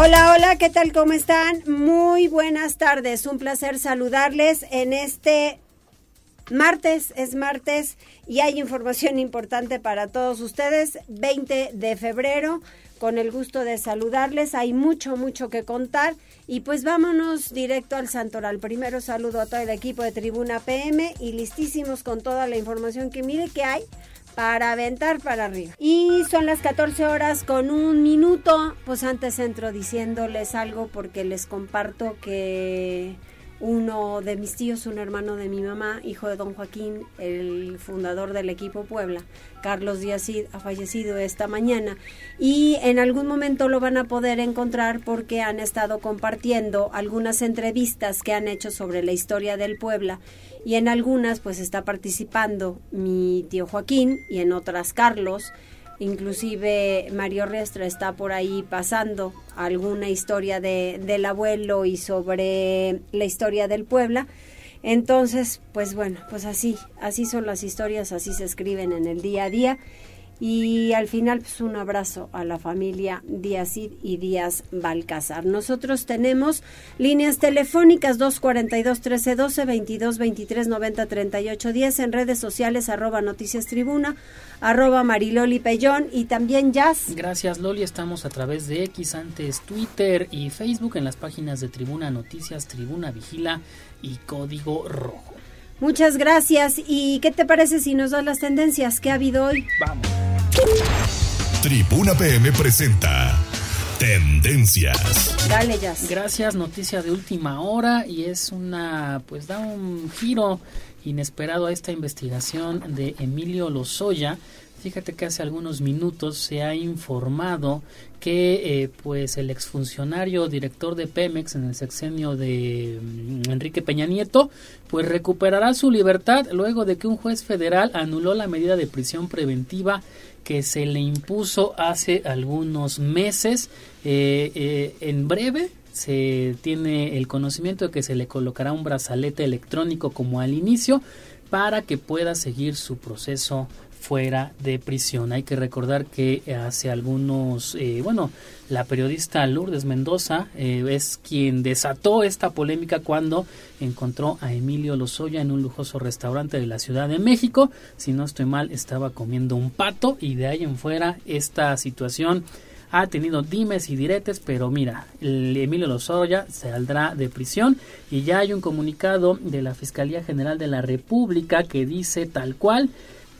Hola, hola, ¿qué tal? ¿Cómo están? Muy buenas tardes. Un placer saludarles en este martes. Es martes y hay información importante para todos ustedes. 20 de febrero. Con el gusto de saludarles. Hay mucho, mucho que contar. Y pues vámonos directo al Santoral. Primero saludo a todo el equipo de Tribuna PM y listísimos con toda la información que mire que hay para aventar para arriba. Y son las 14 horas con un minuto. Pues antes entro diciéndoles algo porque les comparto que uno de mis tíos, un hermano de mi mamá, hijo de don Joaquín, el fundador del equipo Puebla, Carlos Díaz ha fallecido esta mañana. Y en algún momento lo van a poder encontrar porque han estado compartiendo algunas entrevistas que han hecho sobre la historia del Puebla. Y en algunas pues está participando mi tío Joaquín y en otras Carlos inclusive Mario Restra está por ahí pasando alguna historia de, del abuelo y sobre la historia del Puebla. Entonces, pues bueno, pues así, así son las historias, así se escriben en el día a día y al final, pues un abrazo a la familia Díaz y Díaz Balcázar. Nosotros tenemos líneas telefónicas 242-1312, 22-23-90-38-10, en redes sociales arroba noticias tribuna, arroba mariloli pellón y también jazz. Gracias Loli, estamos a través de X, antes Twitter y Facebook en las páginas de Tribuna Noticias, Tribuna Vigila y Código Rojo. Muchas gracias. ¿Y qué te parece si nos das las tendencias que ha habido hoy? Vamos. Tribuna PM presenta Tendencias. Dale, Jazz. Gracias, noticia de última hora y es una, pues da un giro inesperado a esta investigación de Emilio Lozoya. Fíjate que hace algunos minutos se ha informado que eh, pues el exfuncionario director de Pemex en el sexenio de mm, Enrique Peña Nieto pues recuperará su libertad luego de que un juez federal anuló la medida de prisión preventiva que se le impuso hace algunos meses. Eh, eh, en breve se tiene el conocimiento de que se le colocará un brazalete electrónico como al inicio para que pueda seguir su proceso fuera de prisión. Hay que recordar que hace algunos, eh, bueno, la periodista Lourdes Mendoza eh, es quien desató esta polémica cuando encontró a Emilio Lozoya en un lujoso restaurante de la Ciudad de México. Si no estoy mal, estaba comiendo un pato y de ahí en fuera esta situación ha tenido dimes y diretes, pero mira, Emilio Lozoya saldrá de prisión y ya hay un comunicado de la Fiscalía General de la República que dice tal cual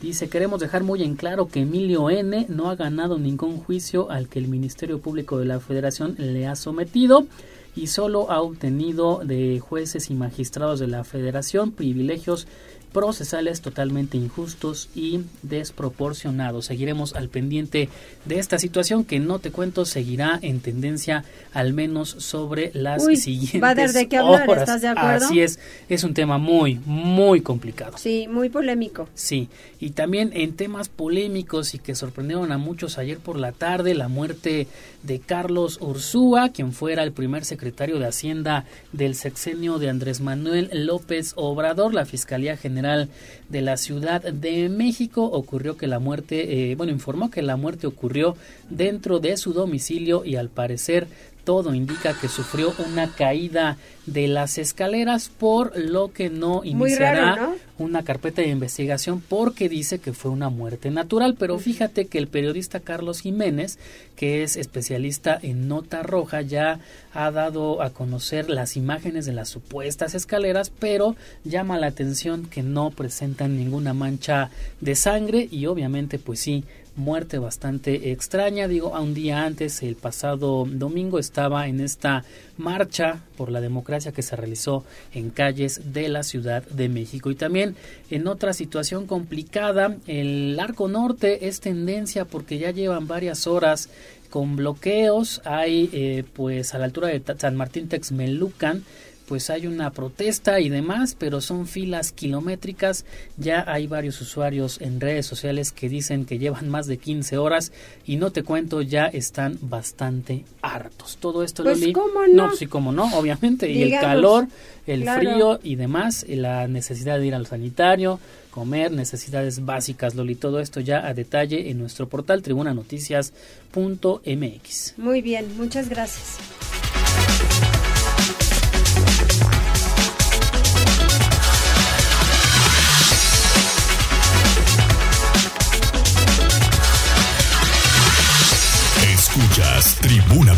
Dice, queremos dejar muy en claro que Emilio N. no ha ganado ningún juicio al que el Ministerio Público de la Federación le ha sometido y solo ha obtenido de jueces y magistrados de la Federación privilegios procesales totalmente injustos y desproporcionados. Seguiremos al pendiente de esta situación que no te cuento seguirá en tendencia al menos sobre las siguientes va a de qué hablar, horas. ¿estás de acuerdo? Así es, es un tema muy muy complicado. Sí, muy polémico. Sí, y también en temas polémicos y que sorprendieron a muchos ayer por la tarde, la muerte de Carlos Ursúa, quien fuera el primer secretario de Hacienda del sexenio de Andrés Manuel López Obrador, la Fiscalía General de la Ciudad de México. Ocurrió que la muerte, eh, bueno, informó que la muerte ocurrió dentro de su domicilio y al parecer todo indica que sufrió una caída de las escaleras, por lo que no iniciará una carpeta de investigación porque dice que fue una muerte natural. Pero fíjate que el periodista Carlos Jiménez, que es especialista en nota roja, ya ha dado a conocer las imágenes de las supuestas escaleras, pero llama la atención que no presentan ninguna mancha de sangre y obviamente pues sí muerte bastante extraña. Digo, a un día antes, el pasado domingo, estaba en esta marcha por la democracia que se realizó en calles de la Ciudad de México. Y también en otra situación complicada, el arco norte es tendencia porque ya llevan varias horas con bloqueos. Hay eh, pues a la altura de San Martín Texmelucan pues hay una protesta y demás, pero son filas kilométricas. Ya hay varios usuarios en redes sociales que dicen que llevan más de 15 horas y no te cuento, ya están bastante hartos. Todo esto, pues, Loli. ¿cómo no? no, sí, como no, obviamente. y el calor, el frío y demás, y la necesidad de ir al sanitario, comer, necesidades básicas, Loli. Todo esto ya a detalle en nuestro portal tribunanoticias.mx. Muy bien, muchas gracias.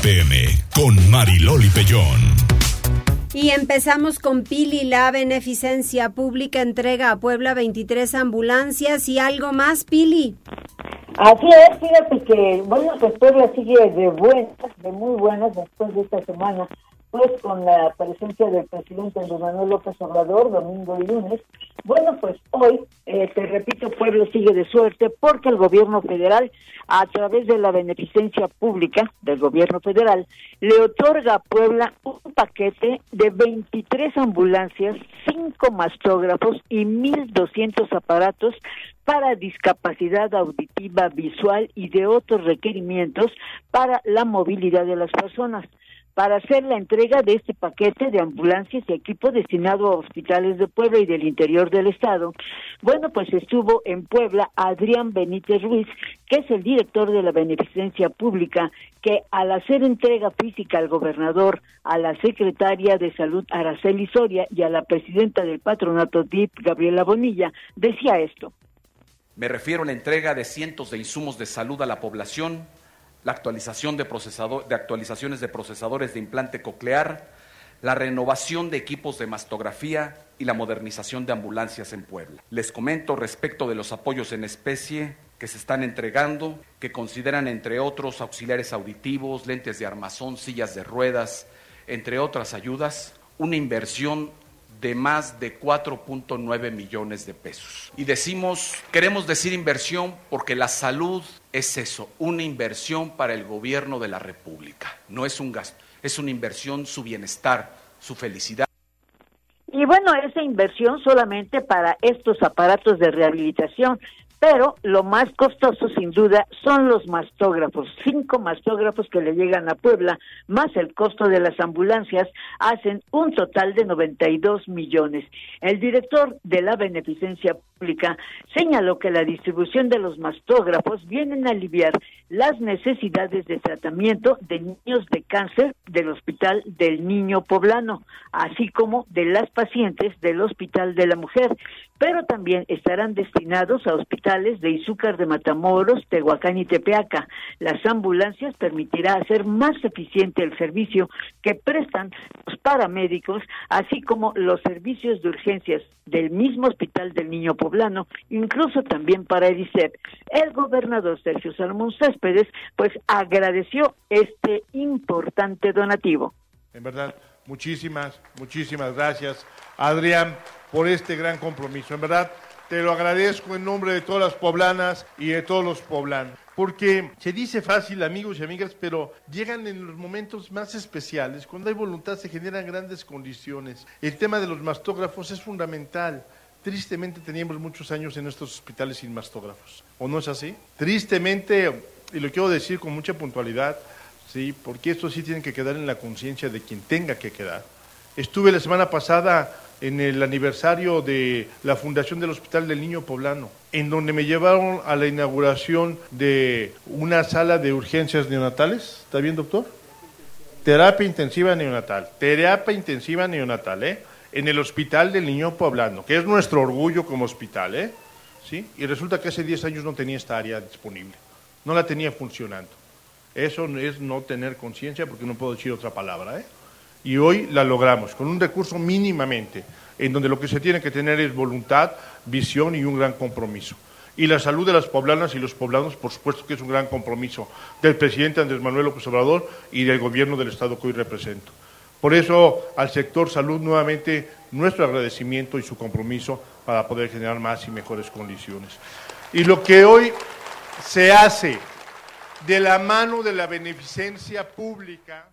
PM con Mariloli Pellón. Y empezamos con Pili, la beneficencia pública entrega a Puebla 23 ambulancias y algo más, Pili. Así es, fíjate que, bueno, pues Puebla sigue de buenas, de muy buenas después de esta semana pues con la presencia del presidente Andrés Manuel López Obrador, domingo y lunes. Bueno, pues hoy, eh, te repito, Pueblo sigue de suerte porque el gobierno federal, a través de la beneficencia pública del gobierno federal, le otorga a Puebla un paquete de 23 ambulancias, 5 mastógrafos y 1.200 aparatos para discapacidad auditiva, visual y de otros requerimientos para la movilidad de las personas para hacer la entrega de este paquete de ambulancias y equipo destinado a hospitales de Puebla y del interior del estado. Bueno, pues estuvo en Puebla Adrián Benítez Ruiz, que es el director de la Beneficencia Pública, que al hacer entrega física al gobernador, a la secretaria de Salud Araceli Soria y a la presidenta del patronato DIP, Gabriela Bonilla, decía esto. Me refiero a la entrega de cientos de insumos de salud a la población la actualización de, de actualizaciones de procesadores de implante coclear, la renovación de equipos de mastografía y la modernización de ambulancias en Puebla. Les comento respecto de los apoyos en especie que se están entregando, que consideran entre otros auxiliares auditivos, lentes de armazón, sillas de ruedas, entre otras ayudas, una inversión de más de 4.9 millones de pesos. Y decimos, queremos decir inversión porque la salud es eso, una inversión para el gobierno de la República. No es un gasto, es una inversión, su bienestar, su felicidad. Y bueno, esa inversión solamente para estos aparatos de rehabilitación, pero lo más costoso sin duda son los mastógrafos, cinco mastógrafos que le llegan a Puebla, más el costo de las ambulancias, hacen un total de 92 millones. El director de la Beneficencia Pública señaló que la distribución de los mastógrafos vienen a aliviar las necesidades de tratamiento de niños de cáncer del Hospital del Niño Poblano, así como de las pacientes del Hospital de la Mujer, pero también estarán destinados a hospitales de Izúcar de Matamoros, Tehuacán y Tepeaca. Las ambulancias permitirá hacer más eficiente el servicio que prestan los paramédicos, así como los servicios de urgencias del mismo Hospital del Niño Poblano, incluso también para EDICEP. El gobernador Sergio Salomón Céspedes, pues agradeció este importante donativo. En verdad, muchísimas, muchísimas gracias, Adrián por este gran compromiso. En verdad, te lo agradezco en nombre de todas las poblanas y de todos los poblanos. Porque se dice fácil, amigos y amigas, pero llegan en los momentos más especiales. Cuando hay voluntad se generan grandes condiciones. El tema de los mastógrafos es fundamental. Tristemente teníamos muchos años en estos hospitales sin mastógrafos. ¿O no es así? Tristemente, y lo quiero decir con mucha puntualidad, sí, porque esto sí tiene que quedar en la conciencia de quien tenga que quedar. Estuve la semana pasada en el aniversario de la fundación del Hospital del Niño Poblano, en donde me llevaron a la inauguración de una sala de urgencias neonatales. ¿Está bien, doctor? Terapia intensiva neonatal. Terapia intensiva neonatal, ¿eh? En el Hospital del Niño Poblano, que es nuestro orgullo como hospital, ¿eh? ¿Sí? Y resulta que hace 10 años no tenía esta área disponible. No la tenía funcionando. Eso es no tener conciencia, porque no puedo decir otra palabra, ¿eh? Y hoy la logramos con un recurso mínimamente, en donde lo que se tiene que tener es voluntad, visión y un gran compromiso. y la salud de las poblanas y los poblanos, por supuesto que es un gran compromiso del presidente Andrés Manuel López Obrador y del gobierno del Estado que hoy represento. Por eso, al sector salud, nuevamente, nuestro agradecimiento y su compromiso para poder generar más y mejores condiciones. Y lo que hoy se hace de la mano de la beneficencia pública.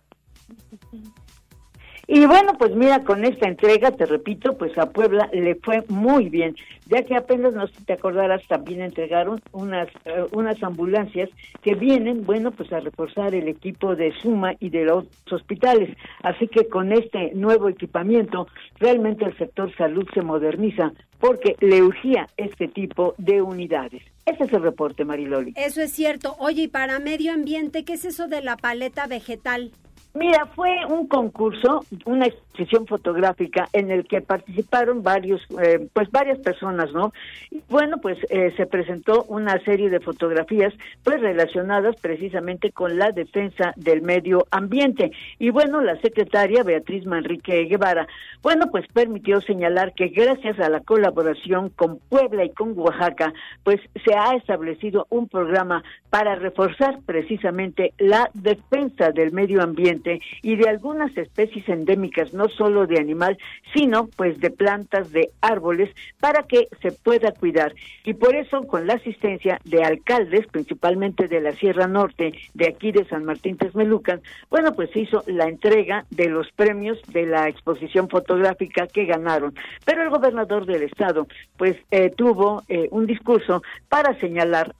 Y bueno, pues mira, con esta entrega, te repito, pues a Puebla le fue muy bien, ya que apenas, no sé si te acordarás, también entregaron unas, eh, unas ambulancias que vienen, bueno, pues a reforzar el equipo de Suma y de los hospitales. Así que con este nuevo equipamiento, realmente el sector salud se moderniza porque le urgía este tipo de unidades. Ese es el reporte, Mariloli. Eso es cierto. Oye, y para medio ambiente, ¿qué es eso de la paleta vegetal? Mira, fue un concurso, una exposición fotográfica en el que participaron varios, eh, pues varias personas, ¿no? Y bueno, pues eh, se presentó una serie de fotografías, pues relacionadas precisamente con la defensa del medio ambiente. Y bueno, la secretaria Beatriz Manrique Guevara, bueno, pues permitió señalar que gracias a la colaboración con Puebla y con Oaxaca, pues se ha establecido un programa para reforzar precisamente la defensa del medio ambiente y de algunas especies endémicas, no solo de animal, sino pues de plantas, de árboles, para que se pueda cuidar. Y por eso, con la asistencia de alcaldes, principalmente de la Sierra Norte, de aquí de San Martín Texmelucan, bueno, pues se hizo la entrega de los premios de la exposición fotográfica que ganaron. Pero el gobernador del estado, pues eh, tuvo eh, un discurso para señalar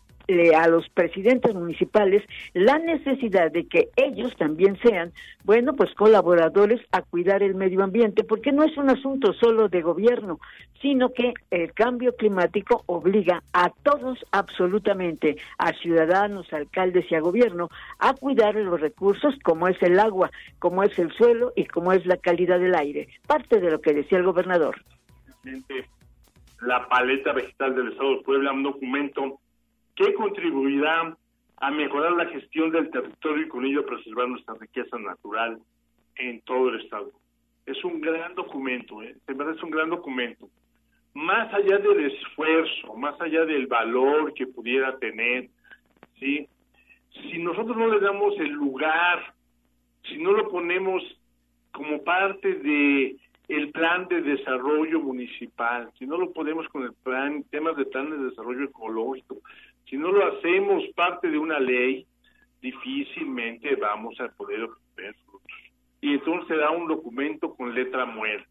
a los presidentes municipales la necesidad de que ellos también sean, bueno, pues colaboradores a cuidar el medio ambiente, porque no es un asunto solo de gobierno, sino que el cambio climático obliga a todos absolutamente, a ciudadanos, alcaldes y a gobierno, a cuidar los recursos como es el agua, como es el suelo y como es la calidad del aire. Parte de lo que decía el gobernador. La paleta vegetal del Estado de Puebla, un documento que contribuirá a mejorar la gestión del territorio y con ello preservar nuestra riqueza natural en todo el estado. Es un gran documento, ¿eh? de verdad es un gran documento. Más allá del esfuerzo, más allá del valor que pudiera tener, ¿sí? si nosotros no le damos el lugar, si no lo ponemos como parte de el plan de desarrollo municipal, si no lo ponemos con el plan, temas de plan de desarrollo ecológico, si no lo hacemos parte de una ley, difícilmente vamos a poder obtener frutos. Y entonces se da un documento con letra muerta.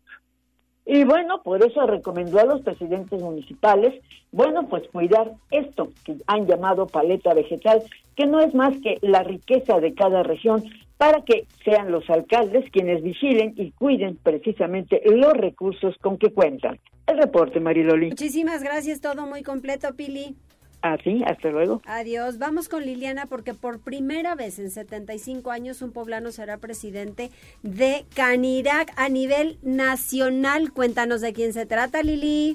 Y bueno, por eso recomendó a los presidentes municipales, bueno, pues cuidar esto que han llamado paleta vegetal, que no es más que la riqueza de cada región, para que sean los alcaldes quienes vigilen y cuiden precisamente los recursos con que cuentan. El reporte, Mariloli. Muchísimas gracias, todo muy completo, Pili. Así, ah, hasta luego. Adiós. Vamos con Liliana porque por primera vez en 75 años un poblano será presidente de Canirac a nivel nacional. Cuéntanos de quién se trata, Lili.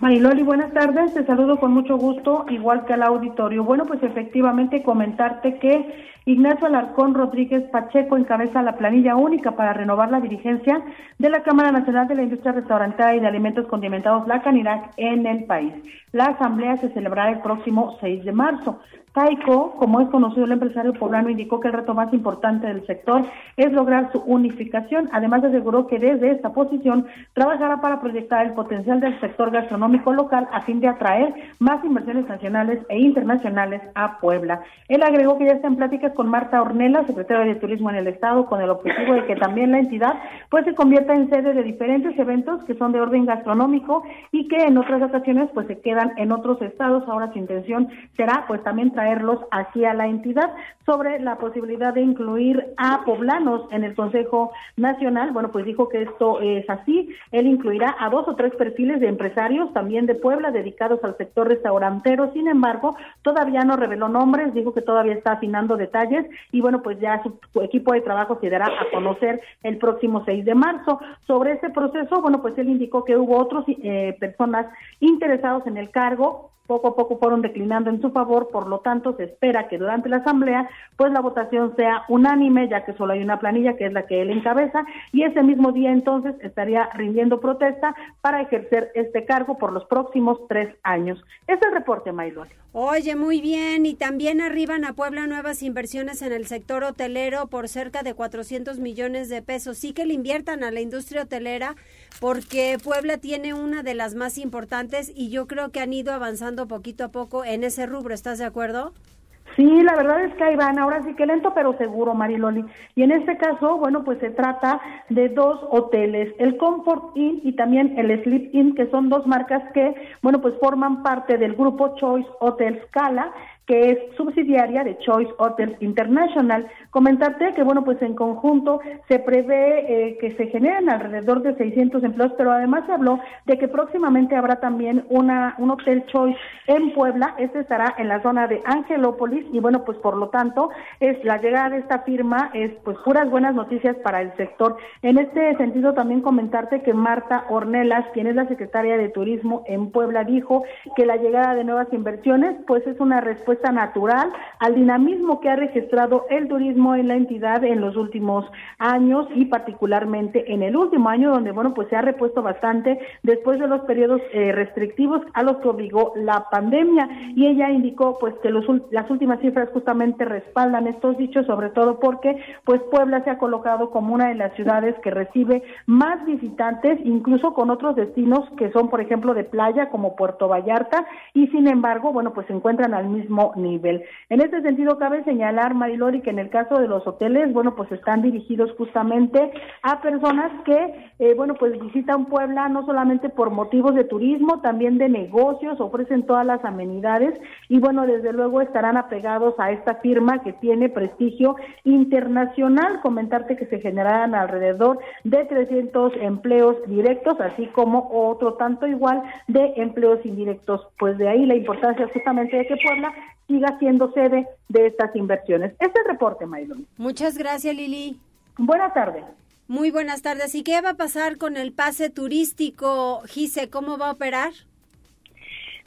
Mariloli, buenas tardes. Te saludo con mucho gusto, igual que al auditorio. Bueno, pues efectivamente comentarte que Ignacio Alarcón Rodríguez Pacheco encabeza la planilla única para renovar la dirigencia de la Cámara Nacional de la Industria Restaurantera y de Alimentos Condimentados, la Canirac, en el país. La asamblea se celebrará el próximo 6 de marzo. Taiko, como es conocido el empresario poblano, indicó que el reto más importante del sector es lograr su unificación. Además, aseguró que desde esta posición trabajará para proyectar el potencial del sector gastronómico local a fin de atraer más inversiones nacionales e internacionales a Puebla. Él agregó que ya está en pláticas con Marta Ornella, secretaria de Turismo en el Estado, con el objetivo de que también la entidad pues se convierta en sede de diferentes eventos que son de orden gastronómico y que en otras ocasiones pues se quedan en otros estados. Ahora su intención será pues también traerlos hacia la entidad sobre la posibilidad de incluir a poblanos en el Consejo Nacional. Bueno, pues dijo que esto es así. Él incluirá a dos o tres perfiles de empresarios también de Puebla dedicados al sector restaurantero. Sin embargo, todavía no reveló nombres, dijo que todavía está afinando detalles y bueno, pues ya su equipo de trabajo se dará a conocer el próximo 6 de marzo. Sobre este proceso, bueno, pues él indicó que hubo otras eh, personas interesados en el cargo poco a poco fueron declinando en su favor, por lo tanto, tanto, se espera que durante la asamblea, pues la votación sea unánime, ya que solo hay una planilla que es la que él encabeza, y ese mismo día entonces estaría rindiendo protesta para ejercer este cargo por los próximos tres años. Es el reporte, Maylor. Oye, muy bien. Y también arriban a Puebla nuevas inversiones en el sector hotelero por cerca de 400 millones de pesos. Sí que le inviertan a la industria hotelera porque Puebla tiene una de las más importantes y yo creo que han ido avanzando poquito a poco en ese rubro. ¿Estás de acuerdo? Sí, la verdad es que ahí van, ahora sí que lento pero seguro, Mariloli. Y en este caso, bueno, pues se trata de dos hoteles, el Comfort Inn y también el Sleep Inn, que son dos marcas que, bueno, pues forman parte del grupo Choice Hotel Scala que es subsidiaria de Choice Hotels International. Comentarte que, bueno, pues en conjunto se prevé eh, que se generen alrededor de 600 empleos, pero además se habló de que próximamente habrá también una, un hotel Choice en Puebla. Este estará en la zona de Angelópolis y, bueno, pues por lo tanto, es la llegada de esta firma es pues puras buenas noticias para el sector. En este sentido, también comentarte que Marta Ornelas, quien es la secretaria de Turismo en Puebla, dijo que la llegada de nuevas inversiones, pues es una respuesta natural al dinamismo que ha registrado el turismo en la entidad en los últimos años y particularmente en el último año donde bueno pues se ha repuesto bastante después de los periodos eh, restrictivos a los que obligó la pandemia. Y ella indicó pues que los, las últimas cifras justamente respaldan estos dichos sobre todo porque pues Puebla se ha colocado como una de las ciudades que recibe más visitantes incluso con otros destinos que son por ejemplo de playa como Puerto Vallarta y sin embargo bueno pues se encuentran al mismo nivel. En este sentido, cabe señalar, Marilori, que en el caso de los hoteles, bueno, pues están dirigidos justamente a personas que, eh, bueno, pues visitan Puebla no solamente por motivos de turismo, también de negocios, ofrecen todas las amenidades y, bueno, desde luego estarán apegados a esta firma que tiene prestigio internacional. Comentarte que se generarán alrededor de 300 empleos directos, así como otro tanto igual de empleos indirectos. Pues de ahí la importancia justamente de que Puebla siga siendo sede de estas inversiones. Este es el reporte, Maylon. Muchas gracias, Lili. Buenas tardes. Muy buenas tardes. ¿Y qué va a pasar con el pase turístico, Gise? ¿Cómo va a operar?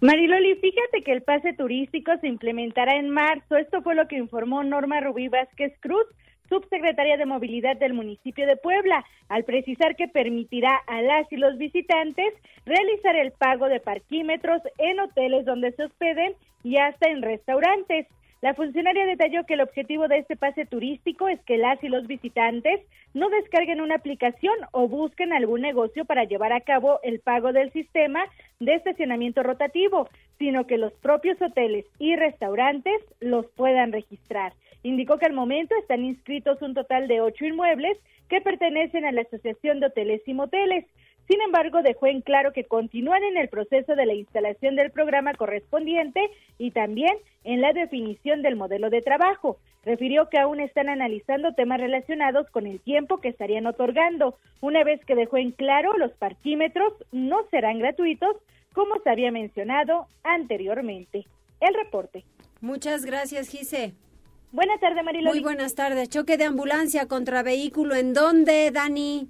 Mariloli, fíjate que el pase turístico se implementará en marzo. Esto fue lo que informó Norma Rubí Vázquez Cruz, subsecretaria de Movilidad del municipio de Puebla, al precisar que permitirá a las y los visitantes realizar el pago de parquímetros en hoteles donde se hospeden y hasta en restaurantes. La funcionaria detalló que el objetivo de este pase turístico es que las y los visitantes no descarguen una aplicación o busquen algún negocio para llevar a cabo el pago del sistema de estacionamiento rotativo, sino que los propios hoteles y restaurantes los puedan registrar. Indicó que al momento están inscritos un total de ocho inmuebles que pertenecen a la Asociación de Hoteles y Moteles. Sin embargo, dejó en claro que continúan en el proceso de la instalación del programa correspondiente y también en la definición del modelo de trabajo. Refirió que aún están analizando temas relacionados con el tiempo que estarían otorgando. Una vez que dejó en claro, los parquímetros no serán gratuitos, como se había mencionado anteriormente. El reporte. Muchas gracias, Gise. Buenas tardes, Mariloli. Muy buenas tardes. Choque de ambulancia contra vehículo. ¿En dónde, Dani?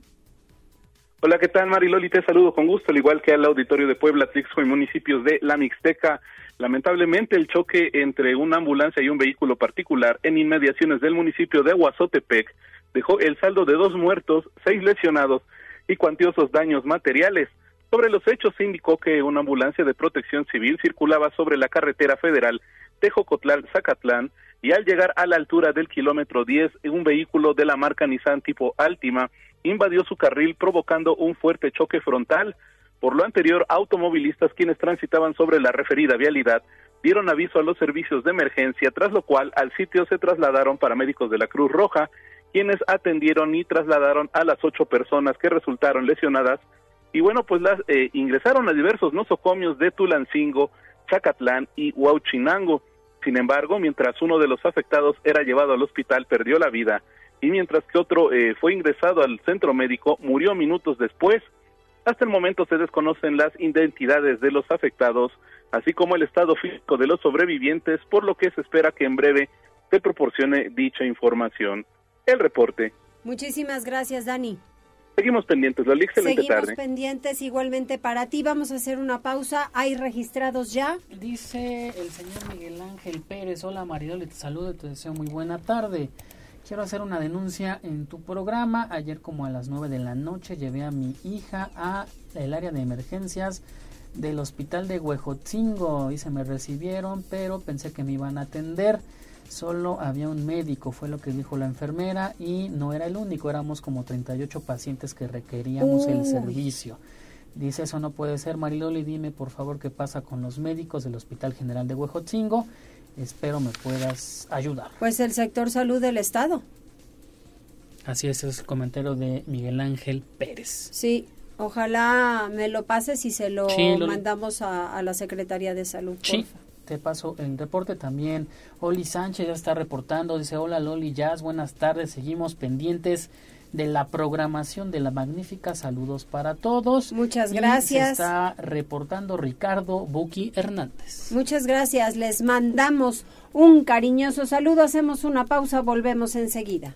Hola, ¿qué tal, Mariloli? Te saludo con gusto, al igual que al auditorio de Puebla, Tlixco y municipios de La Mixteca. Lamentablemente, el choque entre una ambulancia y un vehículo particular en inmediaciones del municipio de Huazotepec dejó el saldo de dos muertos, seis lesionados y cuantiosos daños materiales. Sobre los hechos se indicó que una ambulancia de protección civil circulaba sobre la carretera federal Tejocotlán-Zacatlán y al llegar a la altura del kilómetro 10, un vehículo de la marca Nissan tipo Altima invadió su carril provocando un fuerte choque frontal. Por lo anterior, automovilistas quienes transitaban sobre la referida vialidad dieron aviso a los servicios de emergencia, tras lo cual al sitio se trasladaron paramédicos de la Cruz Roja, quienes atendieron y trasladaron a las ocho personas que resultaron lesionadas y bueno, pues eh, ingresaron a diversos nosocomios de Tulancingo, Chacatlán y Huauchinango. Sin embargo, mientras uno de los afectados era llevado al hospital, perdió la vida, y mientras que otro eh, fue ingresado al centro médico, murió minutos después. Hasta el momento se desconocen las identidades de los afectados, así como el estado físico de los sobrevivientes, por lo que se espera que en breve se proporcione dicha información. El reporte. Muchísimas gracias, Dani. Seguimos pendientes, Loli, excelente Seguimos tarde. pendientes igualmente para ti. Vamos a hacer una pausa. ¿Hay registrados ya? Dice el señor Miguel Ángel Pérez. Hola Maridoli, te saludo y te deseo muy buena tarde. Quiero hacer una denuncia en tu programa. Ayer como a las 9 de la noche llevé a mi hija a el área de emergencias del hospital de Huejotzingo y se me recibieron, pero pensé que me iban a atender. Solo había un médico, fue lo que dijo la enfermera, y no era el único, éramos como 38 pacientes que requeríamos el servicio. Dice, eso no puede ser, Mariloli, dime por favor qué pasa con los médicos del Hospital General de Huejotzingo. Espero me puedas ayudar. Pues el sector salud del Estado. Así es, es el comentario de Miguel Ángel Pérez. Sí, ojalá me lo pases y se lo Sí, mandamos a, a la Secretaría de Salud. Sí, porfa. te paso el reporte también. Oli Sánchez ya está reportando, dice, hola Loli Jazz, buenas tardes, seguimos pendientes de la programación de la magnífica, saludos para todos. Muchas Y gracias. se está reportando Ricardo Buki Hernández. Muchas gracias. Les mandamos un cariñoso saludo. Hacemos una pausa. Volvemos enseguida.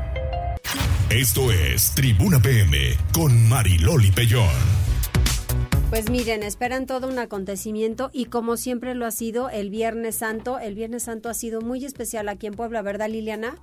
Esto es Tribuna PM con Mariloli Pellón. Pues miren, esperan todo un acontecimiento y como siempre lo ha sido el Viernes Santo. El Viernes Santo ha sido muy especial aquí en Puebla, ¿verdad, Liliana?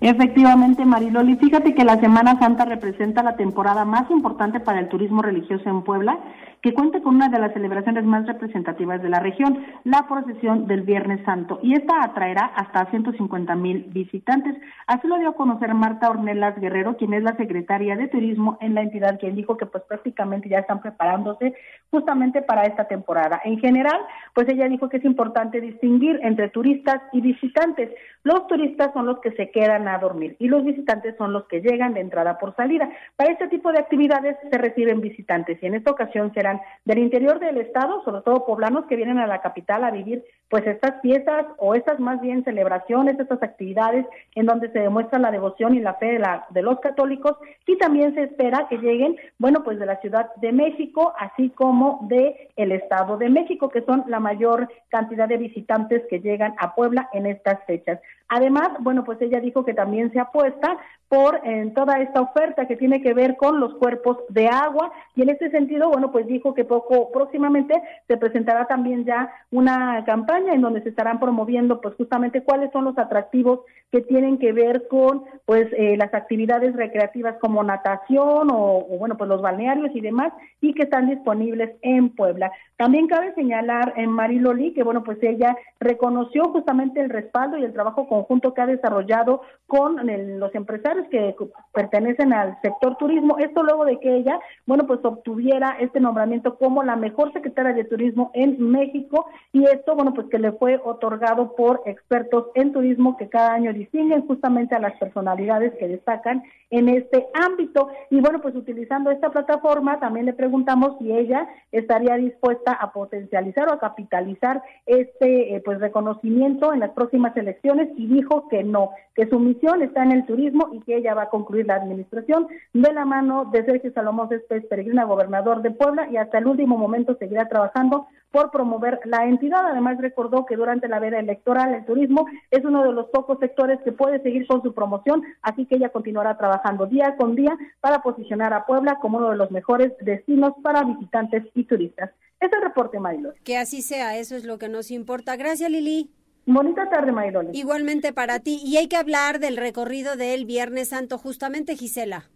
Efectivamente, Mariloli, fíjate que la Semana Santa representa la temporada más importante para el turismo religioso en Puebla, que cuenta con una de las celebraciones más representativas de la región, la procesión del Viernes Santo, y esta atraerá hasta 150 mil visitantes. Así lo dio a conocer Marta Ornelas Guerrero, quien es la secretaria de Turismo en la entidad, quien dijo que pues prácticamente ya están preparándose justamente para esta temporada. En general, pues ella dijo que es importante distinguir entre turistas y visitantes. Los turistas son los que se quedan a dormir y los visitantes son los que llegan de entrada por salida. Para este tipo de actividades se reciben visitantes y en esta ocasión serán del interior del estado, sobre todo poblanos que vienen a la capital a vivir pues estas fiestas o estas más bien celebraciones, estas actividades en donde se demuestra la devoción y la fe de, la, de los católicos y también se espera que lleguen, bueno, pues de la Ciudad de México, así como de el Estado de México, que son la mayor cantidad de visitantes que llegan a Puebla en estas fechas. Además, bueno, pues ella dijo que también se apuesta por toda esta oferta que tiene que ver con los cuerpos de agua y en este sentido, bueno, pues dijo que poco próximamente se presentará también ya una campaña en donde se estarán promoviendo pues justamente cuáles son los atractivos que tienen que ver con pues eh, las actividades recreativas como natación o, o, bueno pues los balnearios y demás y que están disponibles en Puebla. También cabe señalar en Mariloli que bueno pues ella reconoció justamente el respaldo y el trabajo conjunto que ha desarrollado con los empresarios que pertenecen al sector turismo. Esto luego de que ella bueno pues obtuviera este nombramiento como la mejor secretaria de turismo en México y esto bueno pues que le fue otorgado por expertos en turismo que cada año distinguen justamente a las personalidades que destacan en este ámbito. Y bueno, pues utilizando esta plataforma también le preguntamos si ella estaría dispuesta a potencializar o a capitalizar este eh, pues reconocimiento en las próximas elecciones dijo que no, que su misión está en el turismo y que ella va a concluir la administración de la mano de Sergio Salomón Céspedes Peregrina, gobernador de Puebla, y hasta el último momento seguirá trabajando por promover la entidad. Además, recordó que durante la veda electoral el turismo es uno de los pocos sectores que puede seguir con su promoción, así que ella continuará trabajando día con día para posicionar a Puebla como uno de los mejores destinos para visitantes y turistas. Es el reporte, Mariloli. Que así sea, eso es lo que nos importa. Gracias, Lili. Bonita tarde, Mariloli. Igualmente para ti. Y hay que hablar del recorrido del Viernes Santo, justamente, Gisela.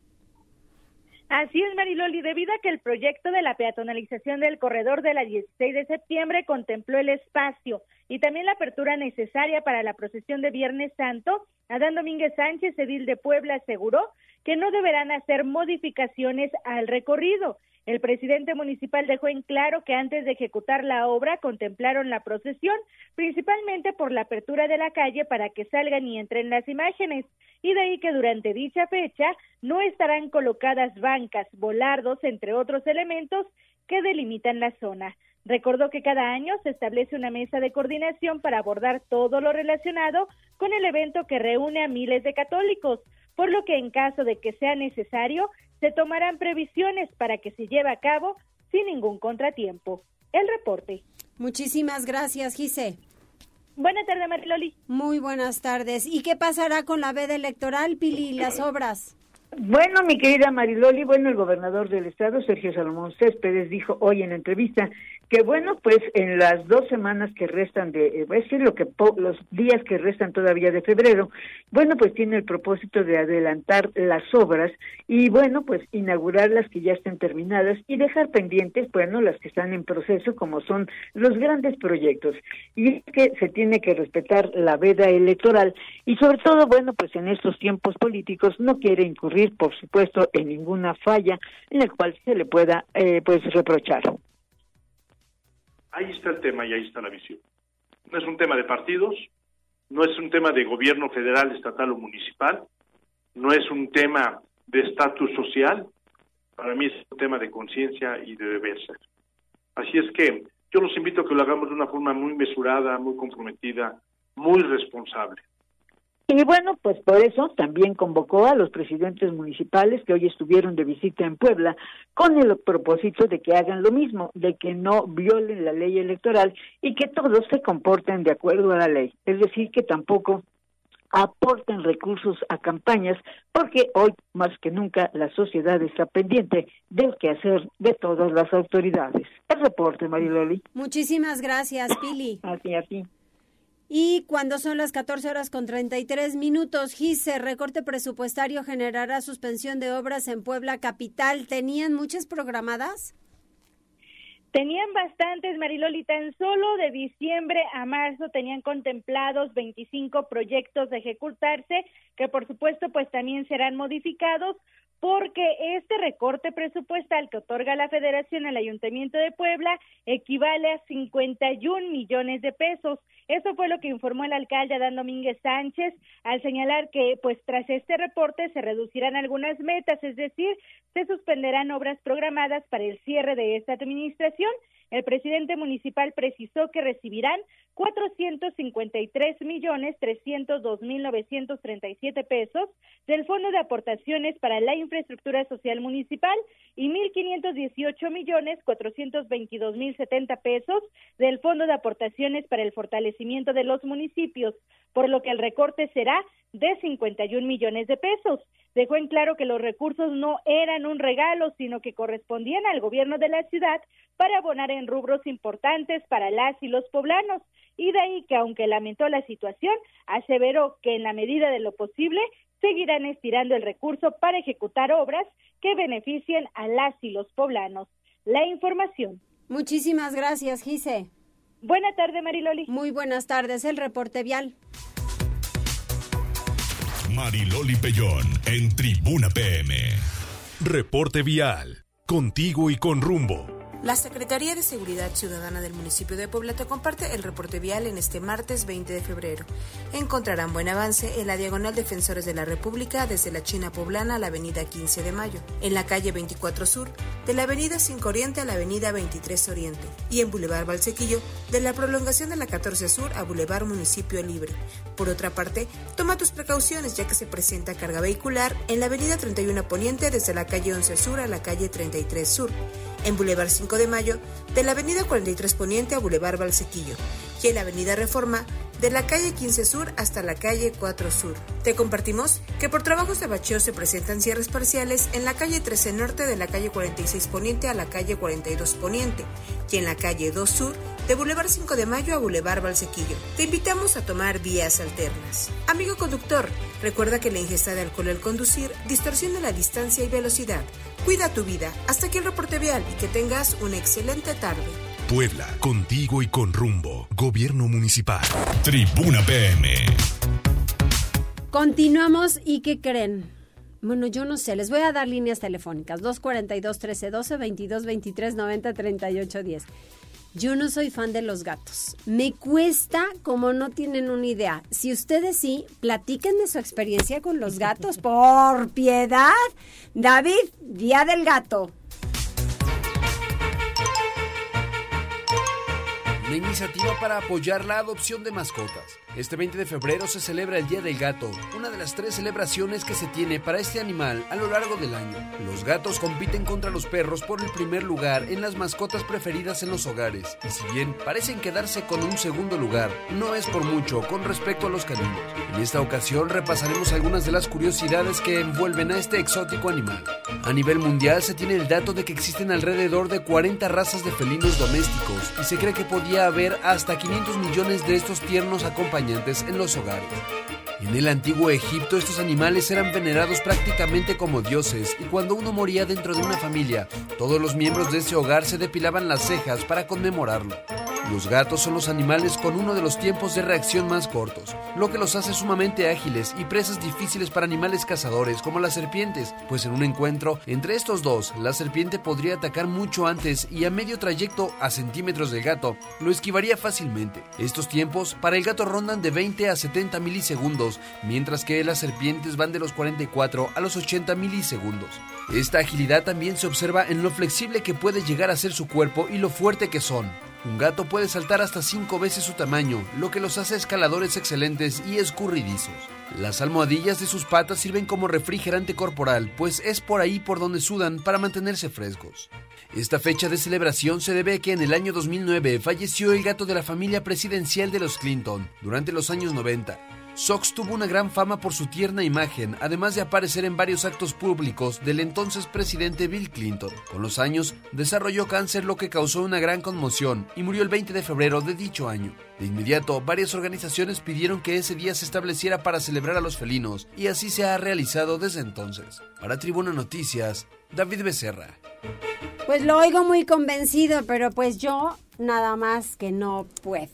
Así es, Mariloli, debido a que el proyecto de la peatonalización del corredor de la 16 de septiembre contempló el espacio y también la apertura necesaria para la procesión de Viernes Santo, Adán Domínguez Sánchez, edil de Puebla, aseguró que no deberán hacer modificaciones al recorrido. El presidente municipal dejó en claro que antes de ejecutar la obra contemplaron la procesión, principalmente por la apertura de la calle para que salgan y entren las imágenes, y de ahí que durante dicha fecha no estarán colocadas bancas, volardos, entre otros elementos que delimitan la zona. Recordó que cada año se establece una mesa de coordinación para abordar todo lo relacionado con el evento que reúne a miles de católicos, por lo que en caso de que sea necesario, se tomarán previsiones para que se lleve a cabo sin ningún contratiempo. El reporte. Muchísimas gracias, Gise. Buenas tardes, Mariloli. Muy buenas tardes. ¿Y qué pasará con la veda electoral, Pili, y las obras? Bueno, mi querida Mariloli, bueno, el gobernador del estado, Sergio Salomón Céspedes, dijo hoy en entrevista que bueno, pues en las dos semanas que restan de, eh, voy a decir lo que los días que restan todavía de febrero, bueno, pues tiene el propósito de adelantar las obras y bueno, pues inaugurar las que ya estén terminadas y dejar pendientes, bueno, las que están en proceso, como son los grandes proyectos. Y es que se tiene que respetar la veda electoral y sobre todo, bueno, pues en estos tiempos políticos no quiere incurrir, por supuesto, en ninguna falla en la cual se le pueda, eh, pues, reprochar. Ahí está el tema y ahí está la visión. No es un tema de partidos, no es un tema de gobierno federal, estatal o municipal, no es un tema de estatus social, para mí es un tema de conciencia y de deber ser. Así es que yo los invito a que lo hagamos de una forma muy mesurada, muy comprometida, muy responsable. Y bueno, pues por eso también convocó a los presidentes municipales que hoy estuvieron de visita en Puebla con el propósito de que hagan lo mismo, de que no violen la ley electoral y que todos se comporten de acuerdo a la ley. Es decir, que tampoco aporten recursos a campañas, porque hoy más que nunca la sociedad está pendiente del quehacer de todas las autoridades. El reporte, Mariloli. Muchísimas gracias, Pili. Así, así. Y cuando son las 14 horas con 33 minutos, GISE, recorte presupuestario generará suspensión de obras en Puebla Capital. ¿Tenían muchas programadas? Tenían bastantes, Mariloli, tan solo de diciembre a marzo tenían contemplados 25 proyectos de ejecutarse, que por supuesto pues también serán modificados porque este recorte presupuestal que otorga la Federación al Ayuntamiento de Puebla equivale a 51 millones de pesos. Eso fue lo que informó el alcalde Adán Domínguez Sánchez al señalar que, pues, tras este reporte se reducirán algunas metas, es decir, se suspenderán obras programadas para el cierre de esta administración el presidente municipal precisó que recibirán 453 millones 302 mil 937 pesos del Fondo de Aportaciones para la Infraestructura Social Municipal y 1.518 millones 422 mil 70 pesos del Fondo de Aportaciones para el Fortalecimiento de los Municipios, por lo que el recorte será de 51 millones de pesos. Dejó en claro que los recursos no eran un regalo, sino que correspondían al gobierno de la ciudad para abonar en rubros importantes para las y los poblanos. Y de ahí que, aunque lamentó la situación, aseveró que en la medida de lo posible seguirán estirando el recurso para ejecutar obras que beneficien a las y los poblanos. La información. Muchísimas gracias, Gise. Buenas tardes, Mariloli. Muy buenas tardes. El reporte vial. Mariloli Pellón en Tribuna PM. Reporte vial. Contigo y con rumbo. La Secretaría de Seguridad Ciudadana del municipio de Puebla te comparte el reporte vial en este martes 20 de febrero. Encontrarán buen avance en la diagonal Defensores de la República desde la China Poblana a la avenida 15 de Mayo, en la calle 24 Sur, de la avenida 5 Oriente a la avenida 23 Oriente, y en Boulevard Valsequillo, de la prolongación de la 14 Sur a Boulevard Municipio Libre. Por otra parte, toma tus precauciones ya que se presenta carga vehicular en la avenida 31 Poniente desde la calle 11 Sur a la calle 33 Sur en Boulevard 5 de Mayo, de la Avenida 43 Poniente a Boulevard Valsequillo, y en la Avenida Reforma, de la calle 15 Sur hasta la calle 4 Sur. Te compartimos que por trabajos de bacheo se presentan cierres parciales en la calle 13 Norte de la calle 46 Poniente a la calle 42 Poniente y en la calle 2 Sur de Boulevard 5 de Mayo a Boulevard Valsequillo. Te invitamos a tomar vías alternas. Amigo conductor, recuerda que la ingesta de alcohol al conducir distorsiona la distancia y velocidad. Cuida tu vida. Hasta aquí el reporte vial y que tengas una excelente tarde. Puebla, contigo y con rumbo. Gobierno Municipal. Tribuna PM. Continuamos y ¿qué creen? bueno, yo no sé, les voy a dar líneas telefónicas, 242-1312, 22-23-90-38-10. Yo no soy fan de los gatos. Me cuesta como no tienen una idea. Si ustedes sí, platiquen de su experiencia con los gatos. Por piedad. David, Día del Gato. Una iniciativa para apoyar la adopción de mascotas. Este 20 de febrero se celebra el Día del Gato, una de las tres celebraciones que se tiene para este animal a lo largo del año. Los gatos compiten contra los perros por el primer lugar en las mascotas preferidas en los hogares, y si bien parecen quedarse con un segundo lugar, no es por mucho con respecto a los caninos. En esta ocasión repasaremos algunas de las curiosidades que envuelven a este exótico animal. A nivel mundial se tiene el dato de que existen alrededor de 40 razas de felinos domésticos y se cree que podía haber hasta 500 millones de estos tiernos acompañados en los hogares. En el antiguo Egipto estos animales eran venerados prácticamente como dioses y cuando uno moría dentro de una familia, todos los miembros de ese hogar se depilaban las cejas para conmemorarlo. Los gatos son los animales con uno de los tiempos de reacción más cortos, lo que los hace sumamente ágiles y presas difíciles para animales cazadores como las serpientes, pues en un encuentro entre estos dos, la serpiente podría atacar mucho antes y a medio trayecto a centímetros del gato, lo esquivaría fácilmente. Estos tiempos para el gato rondan de 20 a 70 milisegundos, mientras que las serpientes van de los 44 a los 80 milisegundos. Esta agilidad también se observa en lo flexible que puede llegar a ser su cuerpo y lo fuerte que son. Un gato puede saltar hasta cinco veces su tamaño, lo que los hace escaladores excelentes y escurridizos. Las almohadillas de sus patas sirven como refrigerante corporal, pues es por ahí por donde sudan para mantenerse frescos. Esta fecha de celebración se debe a que en el año 2009 falleció el gato de la familia presidencial de los Clinton durante los años 90. Sox tuvo una gran fama por su tierna imagen, además de aparecer en varios actos públicos del entonces presidente Bill Clinton. Con los años, desarrolló cáncer lo que causó una gran conmoción y murió el 20 de febrero de dicho año. De inmediato, varias organizaciones pidieron que ese día se estableciera para celebrar a los felinos, y así se ha realizado desde entonces. Para Tribuna Noticias, David Becerra. Pues lo oigo muy convencido, pero pues yo nada más que no puedo.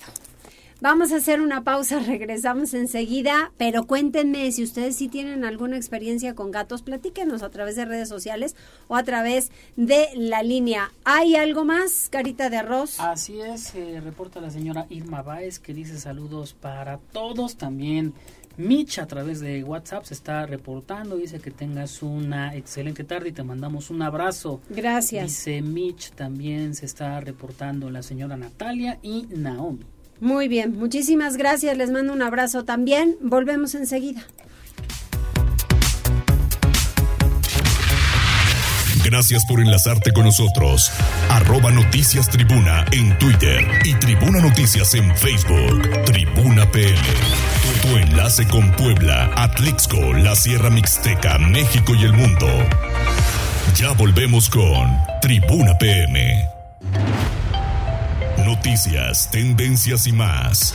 Vamos a hacer una pausa, regresamos enseguida, pero cuéntenme si ustedes sí tienen alguna experiencia con gatos, platíquenos a través de redes sociales o a través de la línea. ¿Hay algo más, carita de arroz? Así es, eh, reporta la señora Irma Báez que dice saludos para todos también. Mitch a través de WhatsApp se está reportando, dice que tengas una excelente tarde y te mandamos un abrazo. Gracias. Dice Mitch, también se está reportando la señora Natalia y Naomi. Muy bien, muchísimas gracias, les mando un abrazo también, volvemos enseguida. Gracias por enlazarte con nosotros. Arroba Noticias Tribuna en Twitter y Tribuna Noticias en Facebook. Tribuna PM. Tu, tu enlace con Puebla, Atlixco, la Sierra Mixteca, México y el mundo. Ya volvemos con Tribuna PM. Noticias, tendencias y más.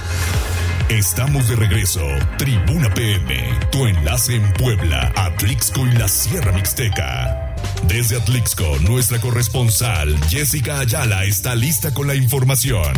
Estamos de regreso. Tribuna PM, tu enlace en Puebla, Atlixco y la Sierra Mixteca. Desde Atlixco, nuestra corresponsal Jessica Ayala está lista con la información.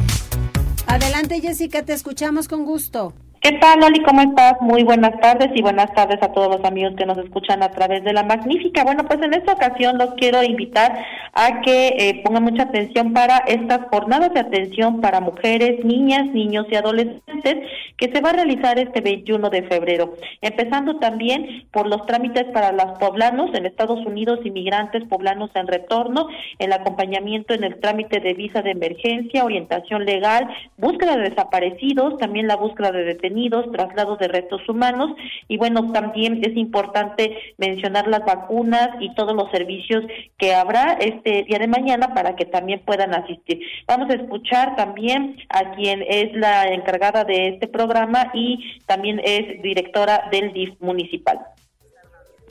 Adelante Jessica, te escuchamos con gusto. ¿Qué tal, Loli? ¿Cómo estás? Muy buenas tardes y buenas tardes a todos los amigos que nos escuchan a través de la magnífica. Bueno, pues en esta ocasión los quiero invitar a que eh, pongan mucha atención para estas jornadas de atención para mujeres, niñas, niños y adolescentes que se va a realizar este 21 de febrero. Empezando también por los trámites para los poblanos en Estados Unidos, inmigrantes poblanos en retorno, el acompañamiento en el trámite de visa de emergencia, orientación legal, búsqueda de desaparecidos, también la búsqueda de detenidos traslados de restos humanos y bueno, también es importante mencionar las vacunas y todos los servicios que habrá este día de mañana para que también puedan asistir. Vamos a escuchar también a quien es la encargada de este programa y también es directora del DIF municipal.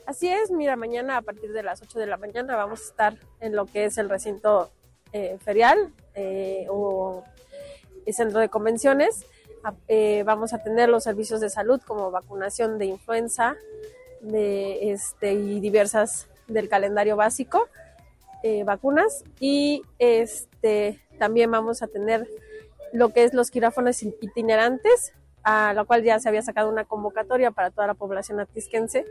Así es, mira, mañana a partir de las 8 de la mañana vamos a estar en lo que es el recinto eh, ferial eh, o el centro de convenciones eh, vamos a tener los servicios de salud como vacunación de influenza de, este, y diversas del calendario básico, eh, vacunas. Y este, también vamos a tener lo que es los quirófanos itinerantes, a lo cual ya se había sacado una convocatoria para toda la población atisquense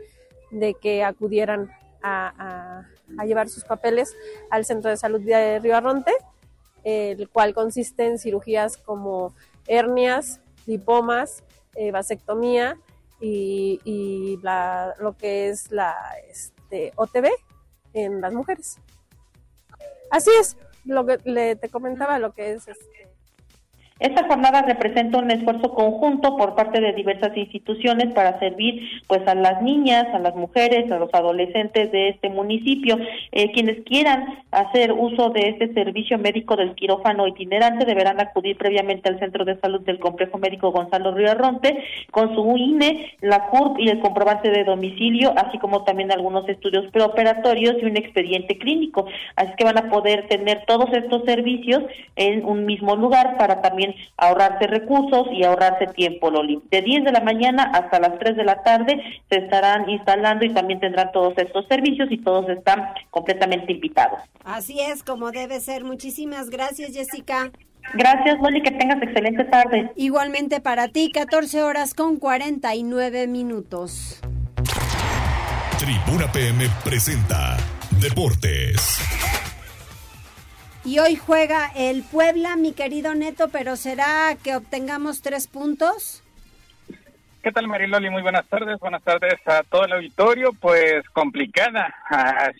de que acudieran a, llevar sus papeles al centro de salud de Río Arronte, el cual consiste en cirugías como hernias, lipomas, eh, vasectomía y, lo que es la este, OTB en las mujeres. Así es, lo que le, te comentaba lo que es este, esta jornada representa un esfuerzo conjunto por parte de diversas instituciones para servir pues a las niñas, a las mujeres, a los adolescentes de este municipio. Eh, quienes quieran hacer uso de este servicio médico del quirófano itinerante deberán acudir previamente al Centro de Salud del Complejo Médico Gonzalo Río Arronte con su INE, la CURP y el comprobante de domicilio, así como también algunos estudios preoperatorios y un expediente clínico. Así que van a poder tener todos estos servicios en un mismo lugar para también ahorrarse recursos y ahorrarse tiempo, Loli. De 10 de la mañana hasta las 3 de la tarde se estarán instalando y también tendrán todos estos servicios y todos están completamente invitados. Así es, como debe ser. Muchísimas gracias, Jessica. Gracias, Loli, que tengas excelente tarde. Igualmente para ti, 14 horas con 49 minutos. Tribuna PM presenta Deportes. Y hoy juega el Puebla, mi querido Neto, pero ¿será que obtengamos tres puntos? ¿Qué tal Mariloli? Muy buenas tardes, buenas tardes a todo el auditorio. Pues complicada,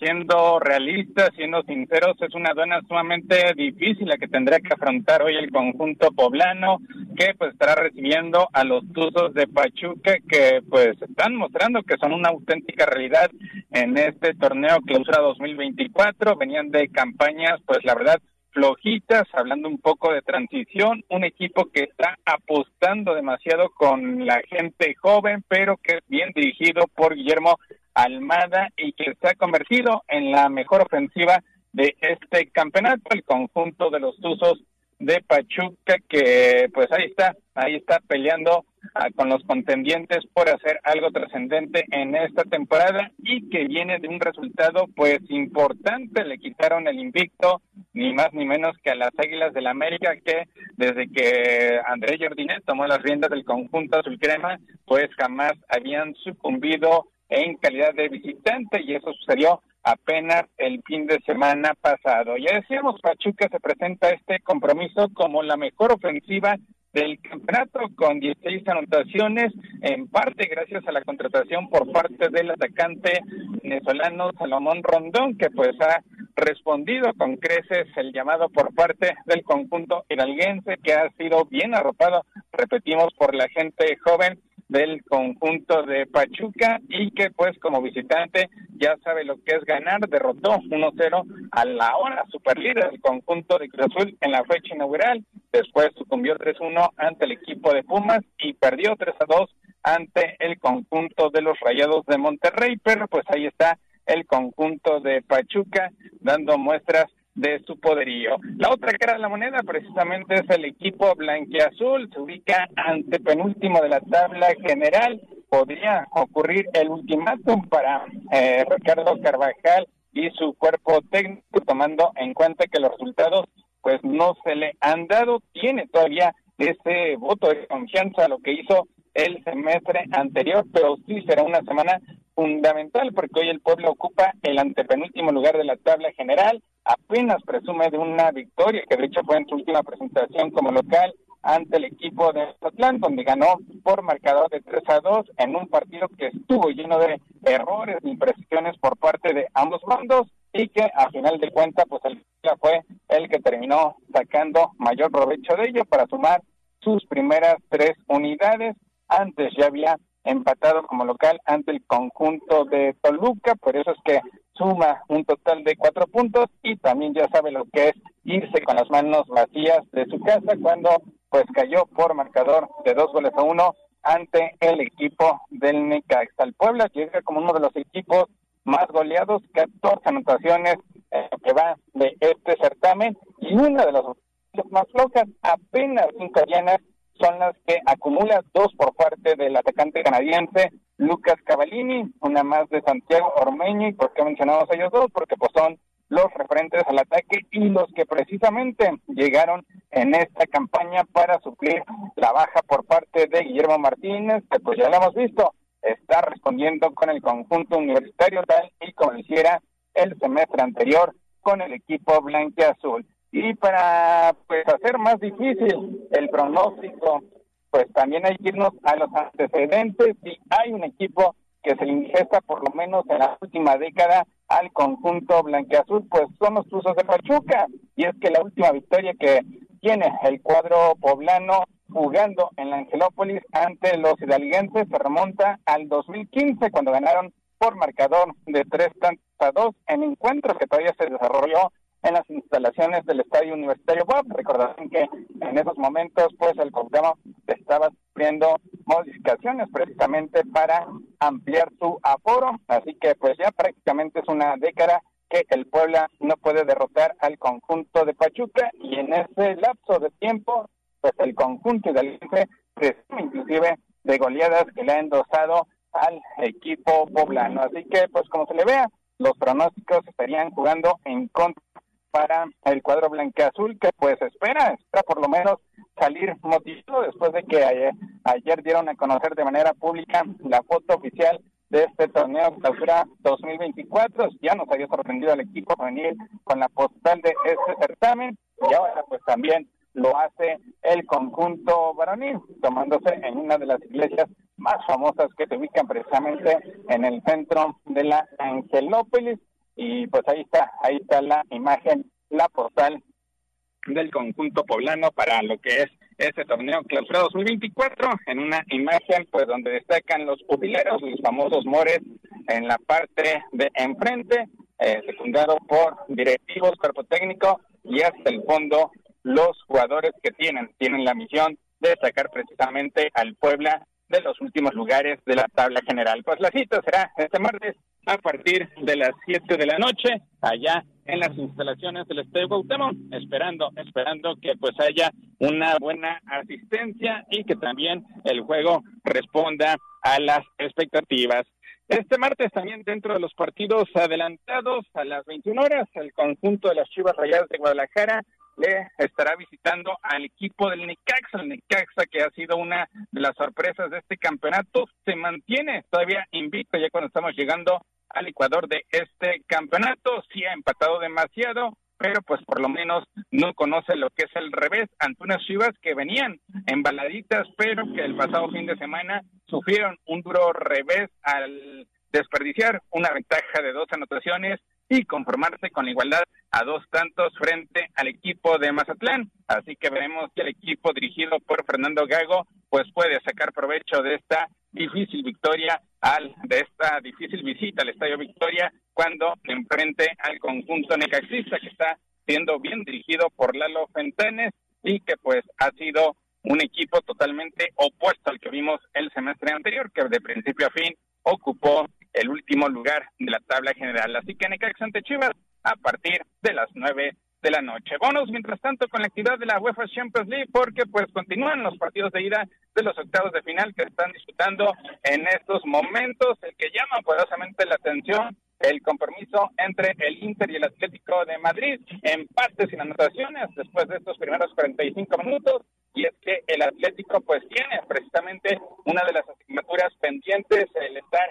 siendo realistas, siendo sinceros, es una aduana sumamente difícil la que tendrá que afrontar hoy el conjunto poblano, que pues estará recibiendo a los Tuzos de Pachuca, que pues están mostrando que son una auténtica realidad en este torneo clausura 2024. Venían de campañas, pues la verdad, flojitas, hablando un poco de transición, un equipo que está apostando demasiado con la gente joven, pero que es bien dirigido por Guillermo Almada y que se ha convertido en la mejor ofensiva de este campeonato, el conjunto de los Tuzos de Pachuca que pues ahí está, ahí está peleando ah, con los contendientes por hacer algo trascendente en esta temporada y que viene de un resultado pues importante, le quitaron el invicto ni más ni menos que a las Águilas del la América que desde que André Jardinet tomó las riendas del conjunto azul crema pues jamás habían sucumbido en calidad de visitante y eso sucedió apenas el fin de semana pasado. Ya decíamos, Pachuca se presenta este compromiso como la mejor ofensiva del campeonato con 16 anotaciones, en parte gracias a la contratación por parte del atacante venezolano Salomón Rondón, que pues ha respondido con creces el llamado por parte del conjunto hidalguense, que ha sido bien arropado, repetimos, por la gente joven del conjunto de Pachuca y que pues como visitante ya sabe lo que es ganar, derrotó 1-0 a la hora super líder del conjunto de Cruz Azul en la fecha inaugural, después sucumbió 3-1 ante el equipo de Pumas y perdió 3-2 ante el conjunto de los Rayados de Monterrey, pero pues ahí está el conjunto de Pachuca dando muestras de su poderío. La otra cara de la moneda precisamente es el equipo blanquiazul, se ubica ante penúltimo de la tabla general. Podría ocurrir el ultimátum para eh, Ricardo Carvajal y su cuerpo técnico, tomando en cuenta que los resultados pues no se le han dado. Tiene todavía ese voto de confianza a lo que hizo el semestre anterior, pero sí será una semana fundamental porque hoy el pueblo ocupa el antepenúltimo lugar de la tabla general, apenas presume de una victoria que de hecho fue en su última presentación como local ante el equipo de Atlán, donde ganó por marcador de 3 a 2 en un partido que estuvo lleno de errores e imprecisiones por parte de ambos bandos y que a final de cuentas pues el fue el que terminó sacando mayor provecho de ello para sumar sus primeras tres unidades. Antes ya había empatado como local ante el conjunto de Toluca, por eso es que suma un total de cuatro puntos y también ya sabe lo que es irse con las manos vacías de su casa cuando pues cayó por marcador de dos goles a uno ante el equipo del Necaxa. El Puebla llega como uno de los equipos más goleados, 14 anotaciones que va de este certamen y una de las más flojas, apenas cinco llenas son las que acumula dos por parte del atacante canadiense Lucas Cavallini, una más de Santiago Ormeño. ¿Y por qué mencionamos a ellos dos? Porque pues son los referentes al ataque y los que precisamente llegaron en esta campaña para suplir la baja por parte de Guillermo Martínez, que pues ya lo hemos visto, está respondiendo con el conjunto universitario tal y como hiciera el semestre anterior con el equipo blanque-azul. Y para pues hacer más difícil el pronóstico, pues también hay que irnos a los antecedentes y hay un equipo que se ingesta por lo menos en la última década al conjunto blanqueazul, pues son los Tuzos de Pachuca. Y es que la última victoria que tiene el cuadro poblano jugando en la Angelópolis ante los hidalguenses se remonta al 2015 cuando ganaron por marcador de tres tantos a dos en encuentro que todavía se desarrolló en las instalaciones del Estadio Universitario Bob. Recordarán que en esos momentos, pues, el Cuauhtémoc estaba sufriendo modificaciones precisamente para ampliar su aforo, así que pues ya prácticamente es una década que el Puebla no puede derrotar al conjunto de Pachuca y en ese lapso de tiempo, pues el conjunto del presume inclusive de goleadas que le ha endosado al equipo poblano. Así que, pues como se le vea, los pronósticos estarían jugando en contra para el cuadro blanqueazul que pues espera, espera por lo menos salir motivado después de que ayer, ayer dieron a conocer de manera pública la foto oficial de este torneo clausura 2024. Ya nos había sorprendido el equipo juvenil con la postal de este certamen y ahora pues también lo hace el conjunto varonil, tomándose en una de las iglesias más famosas que se ubican precisamente en el centro de la Angelópolis y pues ahí está, ahí está la imagen, la postal del conjunto poblano para lo que es ese torneo clausura 2024 en una imagen pues donde destacan los pupileros, los famosos mores en la parte de enfrente, eh, secundado por directivos, cuerpo técnico y hasta el fondo los jugadores que tienen, tienen la misión de sacar precisamente al Puebla de los últimos lugares de la tabla general. Pues la cita será este martes a partir de las 7 de la noche allá en las instalaciones del Estadio Cuauhtémoc, esperando, esperando que pues haya una buena asistencia y que también el juego responda a las expectativas. Este martes también dentro de los partidos adelantados a las 21 horas, el conjunto de las Chivas Rayadas de Guadalajara le estará visitando al equipo del Necaxa, el Necaxa que ha sido una de las sorpresas de este campeonato, se mantiene todavía invicto ya cuando estamos llegando al Ecuador de este campeonato, sí ha empatado demasiado, pero pues por lo menos no conoce lo que es el revés. Ante unas Chivas que venían embaladitas, pero que el pasado fin de semana sufrieron un duro revés al desperdiciar una ventaja de dos anotaciones y conformarse con la igualdad a dos tantos frente al equipo de Mazatlán. Así que veremos que el equipo dirigido por Fernando Gago pues puede sacar provecho de esta difícil victoria al de esta difícil visita al Estadio Victoria cuando enfrente al conjunto necaxista que está siendo bien dirigido por Lalo Fentanes y que pues ha sido un equipo totalmente opuesto al que vimos el semestre anterior, que de principio a fin ocupó el último lugar de la tabla general. Así que Necaxa ante Chivas a partir de las nueve de la noche. Bonos, mientras tanto, con la actividad de la UEFA Champions League, porque pues continúan los partidos de ida de los octavos de final que están disputando en estos momentos. El que llama poderosamente la atención, el compromiso entre el Inter y el Atlético de Madrid, empates sin anotaciones después de estos primeros 45 minutos. Y es que el Atlético pues tiene precisamente una de las asignaturas pendientes, el estar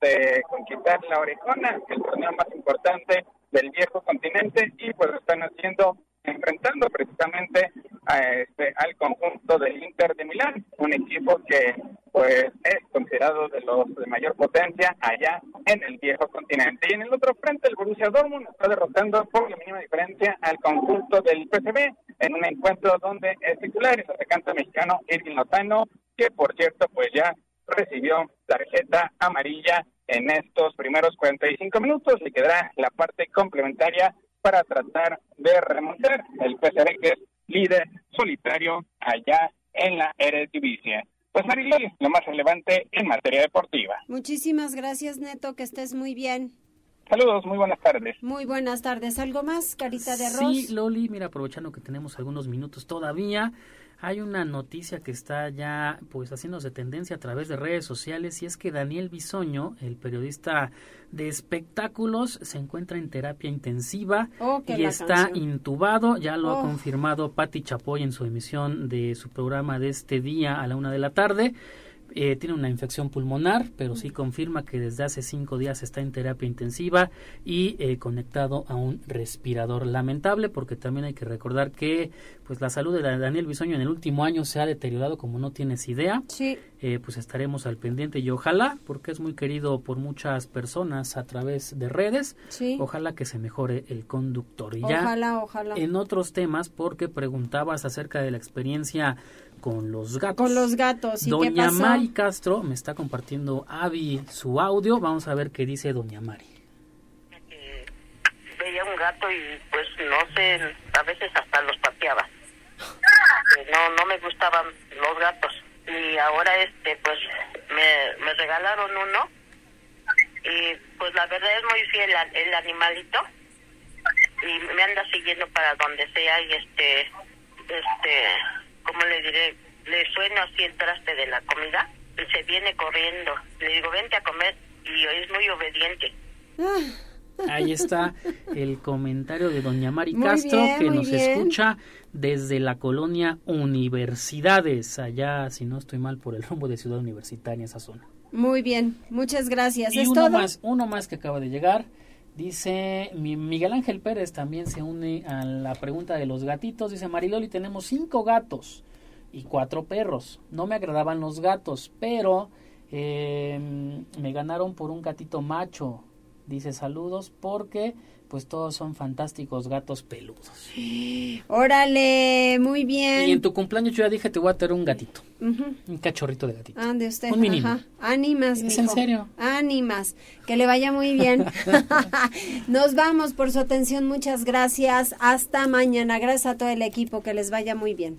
este, conquistar la Orejona, el torneo más importante del viejo continente y pues están haciendo enfrentando precisamente a este, al conjunto del Inter de Milán, un equipo que pues es considerado de los de mayor potencia allá en el viejo continente. Y en el otro frente el Borussia Dortmund está derrotando por la mínima diferencia al conjunto del PSV en un encuentro donde el titular es el atacante mexicano Irving Lozano, que por cierto pues ya recibió tarjeta amarilla en estos primeros 45 minutos. Le quedará la parte complementaria para tratar de remontar el PSV que es líder solitario allá en la Eredivisie. Pues Mariloli, lo más relevante en materia deportiva. Muchísimas gracias, Neto, que estés muy bien. Saludos, muy buenas tardes. Muy buenas tardes. ¿Algo más, Carita de Arroz? Sí, Loli, mira, aprovechando que tenemos algunos minutos todavía, hay una noticia que está ya pues haciéndose tendencia a través de redes sociales y es que Daniel Bisoño, el periodista de espectáculos, se encuentra en terapia intensiva Oh, y está intubado. Ya lo ha Oh. confirmado Patti Chapoy en su emisión de su programa de este día a la una de la tarde. Eh, tiene una infección pulmonar, pero sí confirma que desde hace cinco días está en terapia intensiva y eh, conectado a un respirador. Lamentable, porque también hay que recordar que pues la salud de Daniel Bisoño en el último año se ha deteriorado como no tienes idea. Sí. Eh, pues estaremos al pendiente y ojalá, porque es muy querido por muchas personas a través de redes, Sí. ojalá que se mejore el conductor. Y Ojalá, ya ojalá. en otros temas, porque preguntabas acerca de la experiencia con los gatos. Con los gatos. ¿Y qué Doña pasó? Mari Castro me está compartiendo Avi su audio. Vamos a ver qué dice Doña Mari. veía un gato y pues no sé, a veces hasta los pateaba. Eh, No, no me gustaban los gatos. Y ahora este pues me, me regalaron uno y pues la verdad es muy fiel al- el animalito y me anda siguiendo para donde sea y este este cómo le diré le suena así el traste de la comida y se viene corriendo le digo vente a comer y es muy obediente Ahí está el comentario de Doña Mari Muy Castro bien, que nos bien. escucha desde la colonia Universidades, allá, si no estoy mal, por el rumbo de Ciudad Universitaria, esa zona. Muy bien, muchas gracias. Y ¿Es uno todo? más, uno más que acaba de llegar. Dice mi- Miguel Ángel Pérez también se une a la pregunta de los gatitos. Dice Mariloli, tenemos cinco gatos y cuatro perros. No me agradaban los gatos, pero eh, me ganaron por un gatito macho. Dice saludos porque pues todos son fantásticos gatos peludos. Órale, muy bien. Y en tu cumpleaños yo ya dije te voy a traer un gatito, un cachorrito de gatito. Ande usted. Un menino. Ajá. Ánimas, ¿Es mijo. en serio? Ánimas. Que le vaya muy bien. Nos vamos por su atención. Muchas gracias. Hasta mañana. Gracias a todo el equipo. Que les vaya muy bien.